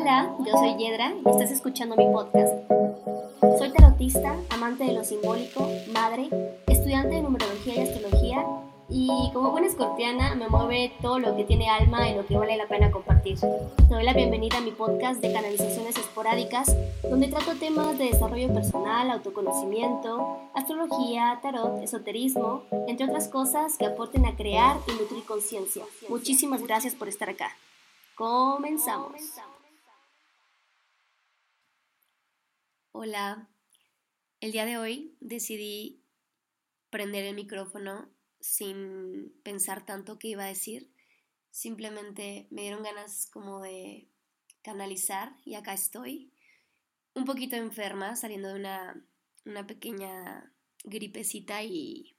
Hola, yo soy Yedra y estás escuchando mi podcast. Soy tarotista, amante de lo simbólico, madre, estudiante de numerología y astrología y como buena escorpiana me mueve todo lo que tiene alma y lo que vale la pena compartir. Te doy la bienvenida a mi podcast de canalizaciones esporádicas donde trato temas de desarrollo personal, autoconocimiento, astrología, tarot, esoterismo, entre otras cosas que aporten a crear y nutrir conciencia. Muchísimas gracias por estar acá. Comenzamos. Hola, el día de hoy decidí prender el micrófono sin pensar tanto qué iba a decir. Simplemente me dieron ganas como de canalizar y acá estoy. Un poquito enferma, saliendo de una, una pequeña gripecita y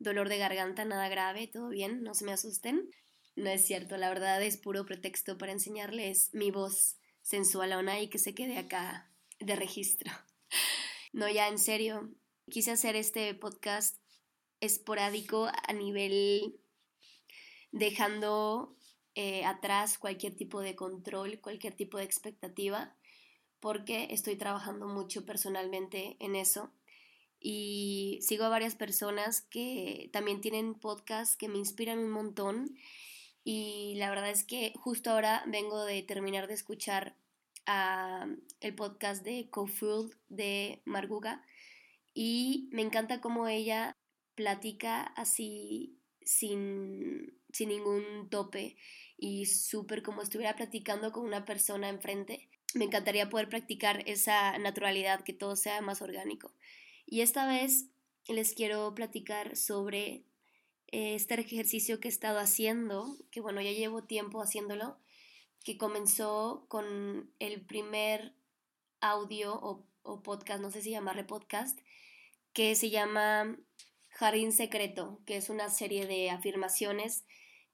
dolor de garganta, nada grave, todo bien, no se me asusten. No es cierto, la verdad es puro pretexto para enseñarles mi voz sensualona y que se quede acá de registro. No, ya en serio, quise hacer este podcast esporádico a nivel dejando eh, atrás cualquier tipo de control, cualquier tipo de expectativa, porque estoy trabajando mucho personalmente en eso. Y sigo a varias personas que también tienen podcasts que me inspiran un montón. Y la verdad es que justo ahora vengo de terminar de escuchar el podcast de Co-Food de Marguga. Y me encanta cómo ella platica así sin, sin ningún tope y súper como estuviera platicando con una persona enfrente. Me encantaría poder practicar esa naturalidad, que todo sea más orgánico. Y esta vez les quiero platicar sobre eh, este ejercicio que he estado haciendo, que bueno, ya llevo tiempo haciéndolo, que comenzó con el primer audio o, podcast, no sé si llamarle podcast, que se llama Jardín Secreto, que es una serie de afirmaciones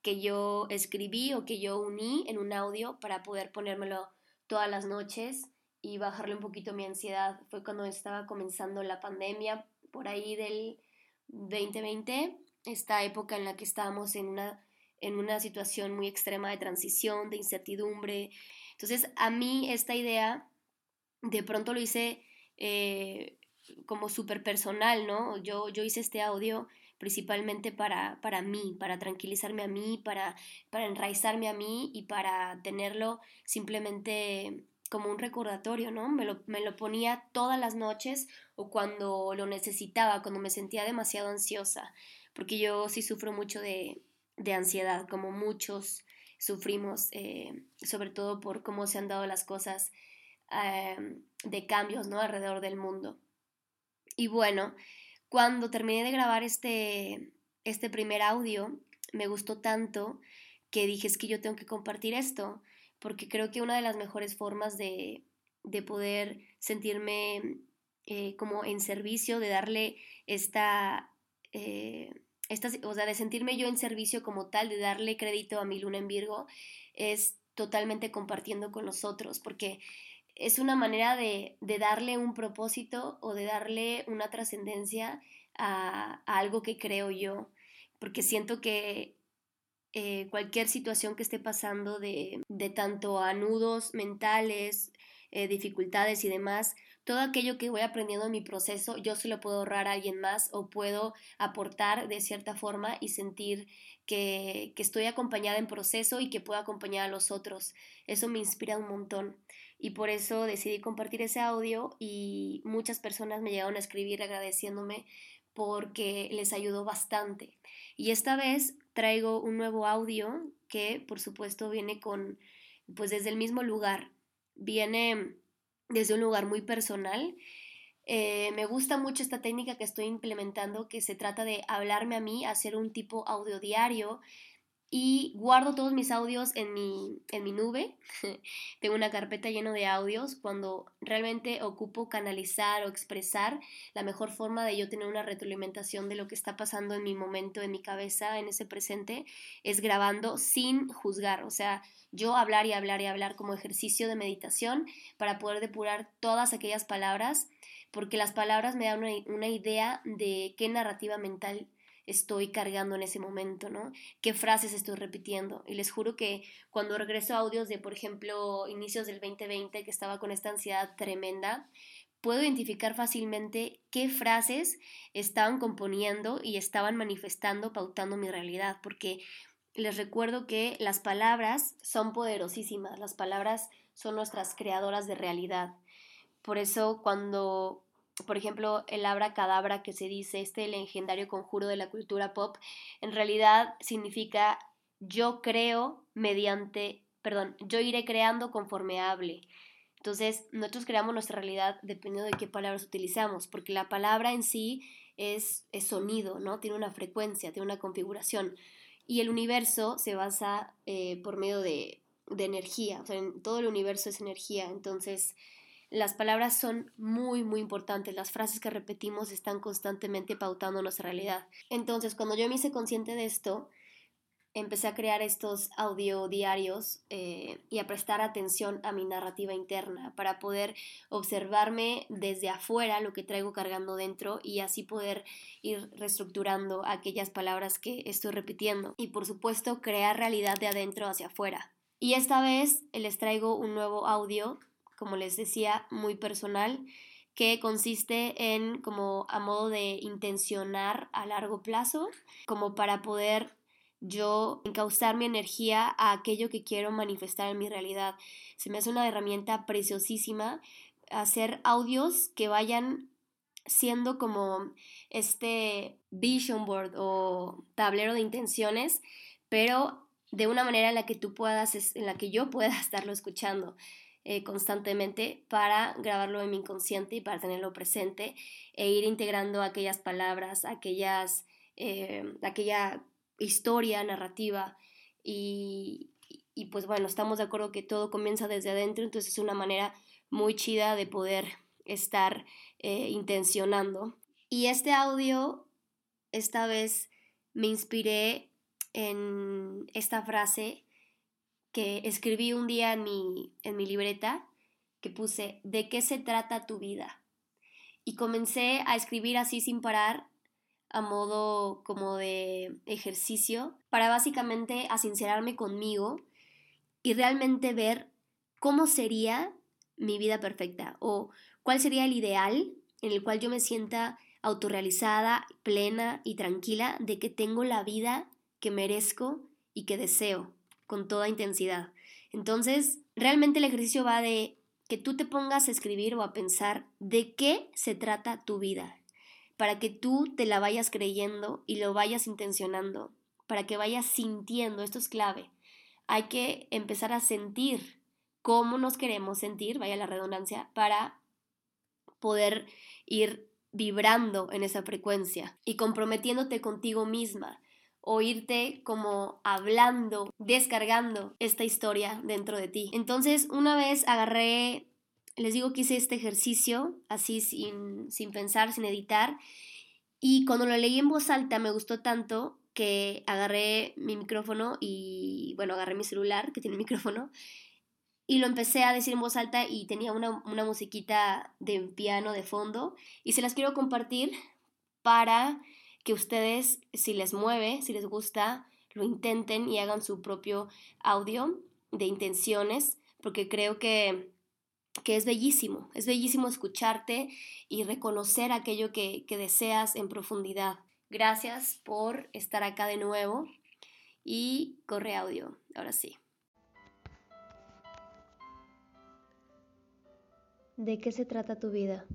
que yo escribí o que yo uní en un audio para poder ponérmelo todas las noches y bajarle un poquito mi ansiedad. Fue cuando estaba comenzando la pandemia, por ahí del 2020, esta época en la que estábamos en una, en una situación muy extrema de transición, de incertidumbre. Entonces, a mí esta idea, de pronto lo hice eh, como súper personal, ¿no? Yo, yo hice este audio principalmente para, para mí, para tranquilizarme a mí, para, para enraizarme a mí y para tenerlo simplemente como un recordatorio, ¿no? Me lo, me lo ponía todas las noches o cuando lo necesitaba, cuando me sentía demasiado ansiosa, porque yo sí sufro mucho de, de ansiedad, como muchos sufrimos, eh, sobre todo por cómo se han dado las cosas eh, de cambios, ¿no? Alrededor del mundo. Y bueno, cuando terminé de grabar este, este primer audio, me gustó tanto que dije, es que yo tengo que compartir esto, porque creo que una de las mejores formas de, de poder sentirme eh, como en servicio, de darle esta, esta, o sea, de sentirme yo en servicio como tal, de darle crédito a mi luna en Virgo, es totalmente compartiendo con los otros, porque es una manera de, darle un propósito o de darle una trascendencia a, algo que creo yo, porque siento que eh, cualquier situación que esté pasando de, tanto a nudos mentales, eh, dificultades y demás, todo aquello que voy aprendiendo en mi proceso, yo se lo puedo ahorrar a alguien más o puedo aportar de cierta forma y sentir que, que estoy acompañada en proceso y que puedo acompañar a los otros. Eso me inspira un montón y por eso decidí compartir ese audio y muchas personas me llegaron a escribir agradeciéndome porque les ayudó bastante. Y esta vez traigo un nuevo audio que por supuesto viene con, pues desde el mismo lugar, viene desde un lugar muy personal. Eh, me gusta mucho esta técnica que estoy implementando, que se trata de hablarme a mí, hacer un tipo audio diario y guardo todos mis audios en mi, en mi nube. Tengo una carpeta llena de audios cuando realmente ocupo canalizar o expresar la mejor forma de yo tener una retroalimentación de lo que está pasando en mi momento, en mi cabeza, en ese presente, es grabando sin juzgar. O sea, yo hablar y hablar y hablar como ejercicio de meditación para poder depurar todas aquellas palabras, porque las palabras me dan una, una idea de qué narrativa mental estoy cargando en ese momento, ¿no? ¿Qué frases estoy repitiendo? Y les juro que cuando regreso a audios de, por ejemplo, inicios del 2020, que estaba con esta ansiedad tremenda, puedo identificar fácilmente qué frases estaban componiendo y estaban manifestando, pautando mi realidad, porque les recuerdo que las palabras son poderosísimas, las palabras son nuestras creadoras de realidad. Por eso cuando, por ejemplo, el abracadabra que se dice, este legendario conjuro de la cultura pop, en realidad significa yo creo mediante, perdón, yo iré creando conforme hable. Entonces, nosotros creamos nuestra realidad dependiendo de qué palabras utilizamos, porque la palabra en sí es, es sonido, ¿no? Tiene una frecuencia, tiene una configuración. Y el universo se basa eh, por medio de, de energía, o sea, todo el universo es energía. Entonces, las palabras son muy, muy importantes. Las frases que repetimos están constantemente pautando nuestra realidad. Entonces, cuando yo me hice consciente de esto, empecé a crear estos audio diarios eh, y a prestar atención a mi narrativa interna para poder observarme desde afuera lo que traigo cargando dentro y así poder ir reestructurando aquellas palabras que estoy repitiendo y por supuesto crear realidad de adentro hacia afuera. Y esta vez les traigo un nuevo audio, como les decía, muy personal que consiste en como a modo de intencionar a largo plazo, como para poder yo encauzar mi energía a aquello que quiero manifestar en mi realidad. Se me hace una herramienta preciosísima hacer audios que vayan siendo como este vision board o tablero de intenciones, pero de una manera en la que tú puedas, en la que yo pueda estarlo escuchando eh, constantemente para grabarlo en mi inconsciente y para tenerlo presente e ir integrando aquellas palabras, aquellas, eh, aquella historia, narrativa y, pues bueno, estamos de acuerdo que todo comienza desde adentro, entonces es una manera muy chida de poder estar eh, intencionando. Y este audio, esta vez me inspiré en esta frase que escribí un día en mi, en mi libreta, que puse, ¿de qué se trata tu vida? Y comencé a escribir así sin parar a modo como de ejercicio para básicamente asincerarme conmigo y realmente ver cómo sería mi vida perfecta o cuál sería el ideal en el cual yo me sienta autorrealizada, plena y tranquila de que tengo la vida que merezco y que deseo con toda intensidad. Entonces, realmente el ejercicio va de que tú te pongas a escribir o a pensar de qué se trata tu vida, para que tú te la vayas creyendo y lo vayas intencionando, para que vayas sintiendo, esto es clave. Hay que empezar a sentir cómo nos queremos sentir, vaya la redundancia, para poder ir vibrando en esa frecuencia y comprometiéndote contigo misma o irte como hablando, descargando esta historia dentro de ti. Entonces, una vez agarré les digo que hice este ejercicio así sin, sin pensar, sin editar. Y cuando lo leí en voz alta me gustó tanto que agarré mi micrófono y, bueno, agarré mi celular que tiene micrófono y lo empecé a decir en voz alta y tenía una, una musiquita de piano de fondo y se las quiero compartir para que ustedes, si les mueve, si les gusta, lo intenten y hagan su propio audio de intenciones, porque creo que que es bellísimo, es bellísimo escucharte y reconocer aquello que, que deseas en profundidad. Gracias por estar acá de nuevo y corre audio, ahora sí. ¿De qué se trata tu vida?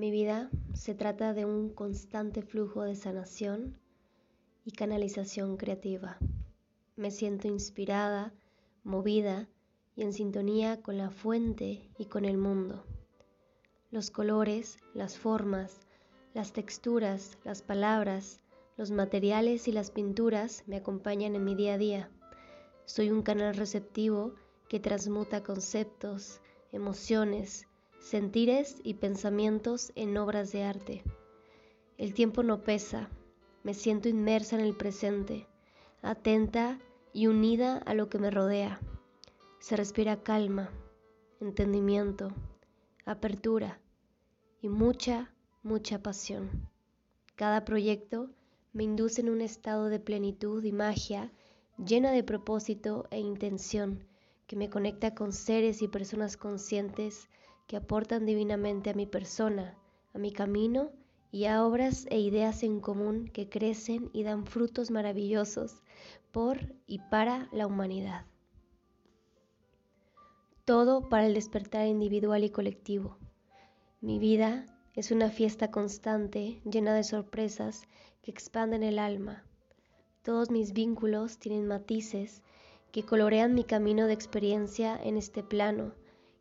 Mi vida se trata de un constante flujo de sanación y canalización creativa. Me siento inspirada, movida y en sintonía con la fuente y con el mundo. Los colores, las formas, las texturas, las palabras, los materiales y las pinturas me acompañan en mi día a día. Soy un canal receptivo que transmuta conceptos, emociones, sentires y pensamientos en obras de arte. El tiempo no pesa, me siento inmersa en el presente, atenta y unida a lo que me rodea se respira calma, entendimiento, apertura y mucha, mucha pasión. Cada proyecto me induce en un estado de plenitud y magia llena de propósito e intención que me conecta con seres y personas conscientes que aportan divinamente a mi persona, a mi camino y a obras e ideas en común que crecen y dan frutos maravillosos por y para la humanidad. Todo para el despertar individual y colectivo. Mi vida es una fiesta constante llena de sorpresas que expanden el alma. Todos mis vínculos tienen matices que colorean mi camino de experiencia en este plano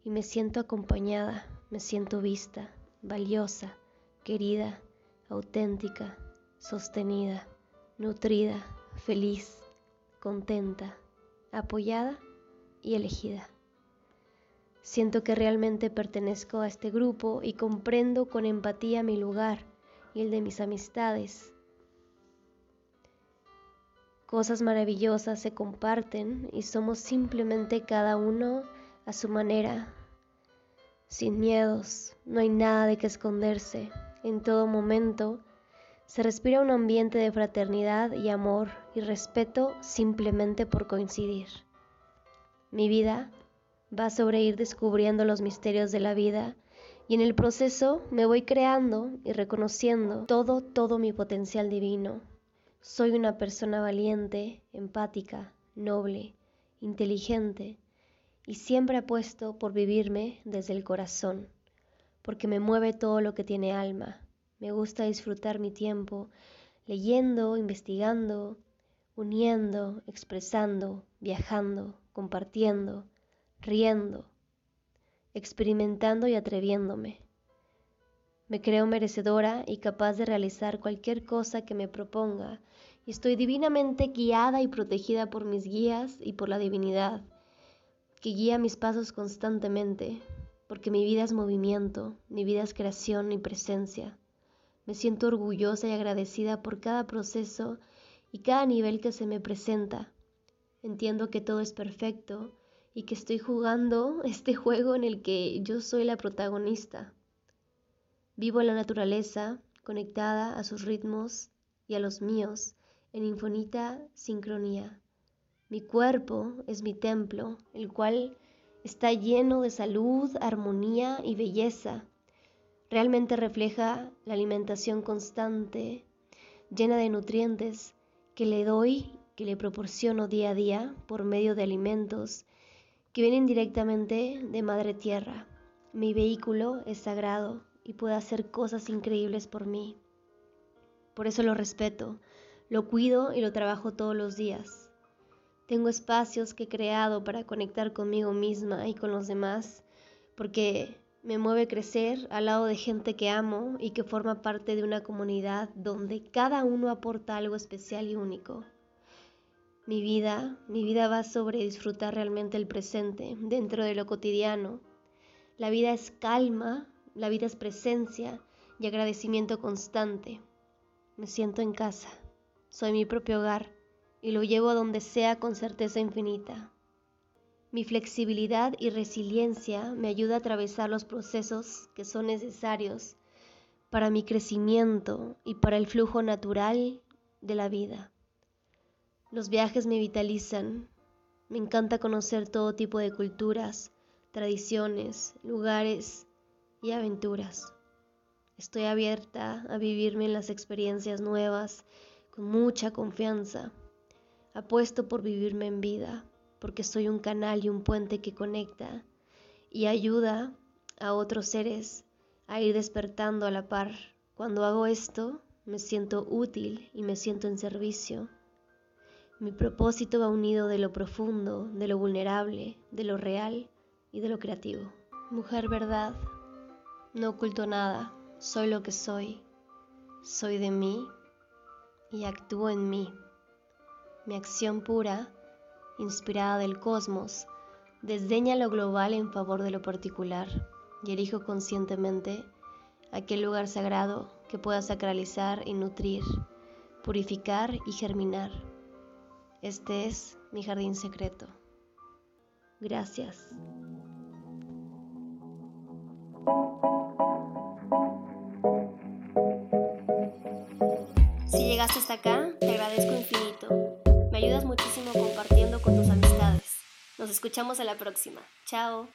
y me siento acompañada, me siento vista, valiosa, querida, auténtica, sostenida, nutrida, feliz, contenta, apoyada y elegida. Siento que realmente pertenezco a este grupo y comprendo con empatía mi lugar y el de mis amistades. Cosas maravillosas se comparten y somos simplemente cada uno a su manera, sin miedos, no hay nada de que esconderse. En todo momento se respira un ambiente de fraternidad y amor y respeto simplemente por coincidir. Mi vida va sobre ir descubriendo los misterios de la vida y en el proceso me voy creando y reconociendo todo, todo mi potencial divino. Soy una persona valiente, empática, noble, inteligente y siempre apuesto por vivirme desde el corazón, porque me mueve todo lo que tiene alma. Me gusta disfrutar mi tiempo leyendo, investigando, uniendo, expresando, viajando, compartiendo, riendo, experimentando y atreviéndome. Me creo merecedora y capaz de realizar cualquier cosa que me proponga y estoy divinamente guiada y protegida por mis guías y por la divinidad, que guía mis pasos constantemente, porque mi vida es movimiento, mi vida es creación y presencia. Me siento orgullosa y agradecida por cada proceso y cada nivel que se me presenta. Entiendo que todo es perfecto y que estoy jugando este juego en el que yo soy la protagonista. Vivo la naturaleza, conectada a sus ritmos y a los míos, en infinita sincronía. Mi cuerpo es mi templo, el cual está lleno de salud, armonía y belleza. Realmente refleja la alimentación constante, llena de nutrientes que le doy, que le proporciono día a día por medio de alimentos que vienen directamente de Madre Tierra. Mi vehículo es sagrado y puede hacer cosas increíbles por mí. Por eso lo respeto, lo cuido y lo trabajo todos los días. Tengo espacios que he creado para conectar conmigo misma y con los demás, porque me mueve crecer al lado de gente que amo y que forma parte de una comunidad donde cada uno aporta algo especial y único. Mi vida, mi vida va sobre disfrutar realmente el presente dentro de lo cotidiano. La vida es calma, la vida es presencia y agradecimiento constante. Me siento en casa, soy mi propio hogar y lo llevo a donde sea con certeza infinita. Mi flexibilidad y resiliencia me ayuda a atravesar los procesos que son necesarios para mi crecimiento y para el flujo natural de la vida. Los viajes me vitalizan. Me encanta conocer todo tipo de culturas, tradiciones, lugares y aventuras. Estoy abierta a vivirme en las experiencias nuevas con mucha confianza. Apuesto por vivirme en vida, porque soy un canal y un puente que conecta y ayuda a otros seres a ir despertando a la par. Cuando hago esto, me siento útil y me siento en servicio. Mi propósito va unido de lo profundo, de lo vulnerable, de lo real y de lo creativo. Mujer verdad, no oculto nada, soy lo que soy, soy de mí y actúo en mí. Mi acción pura, inspirada del cosmos, desdeña lo global en favor de lo particular y elijo conscientemente aquel lugar sagrado que pueda sacralizar y nutrir, purificar y germinar este es mi jardín secreto. Gracias. llegaste hasta acá, te agradezco infinito. Ayudas muchísimo compartiendo con tus amistades. Nos escuchamos a la próxima. Chao.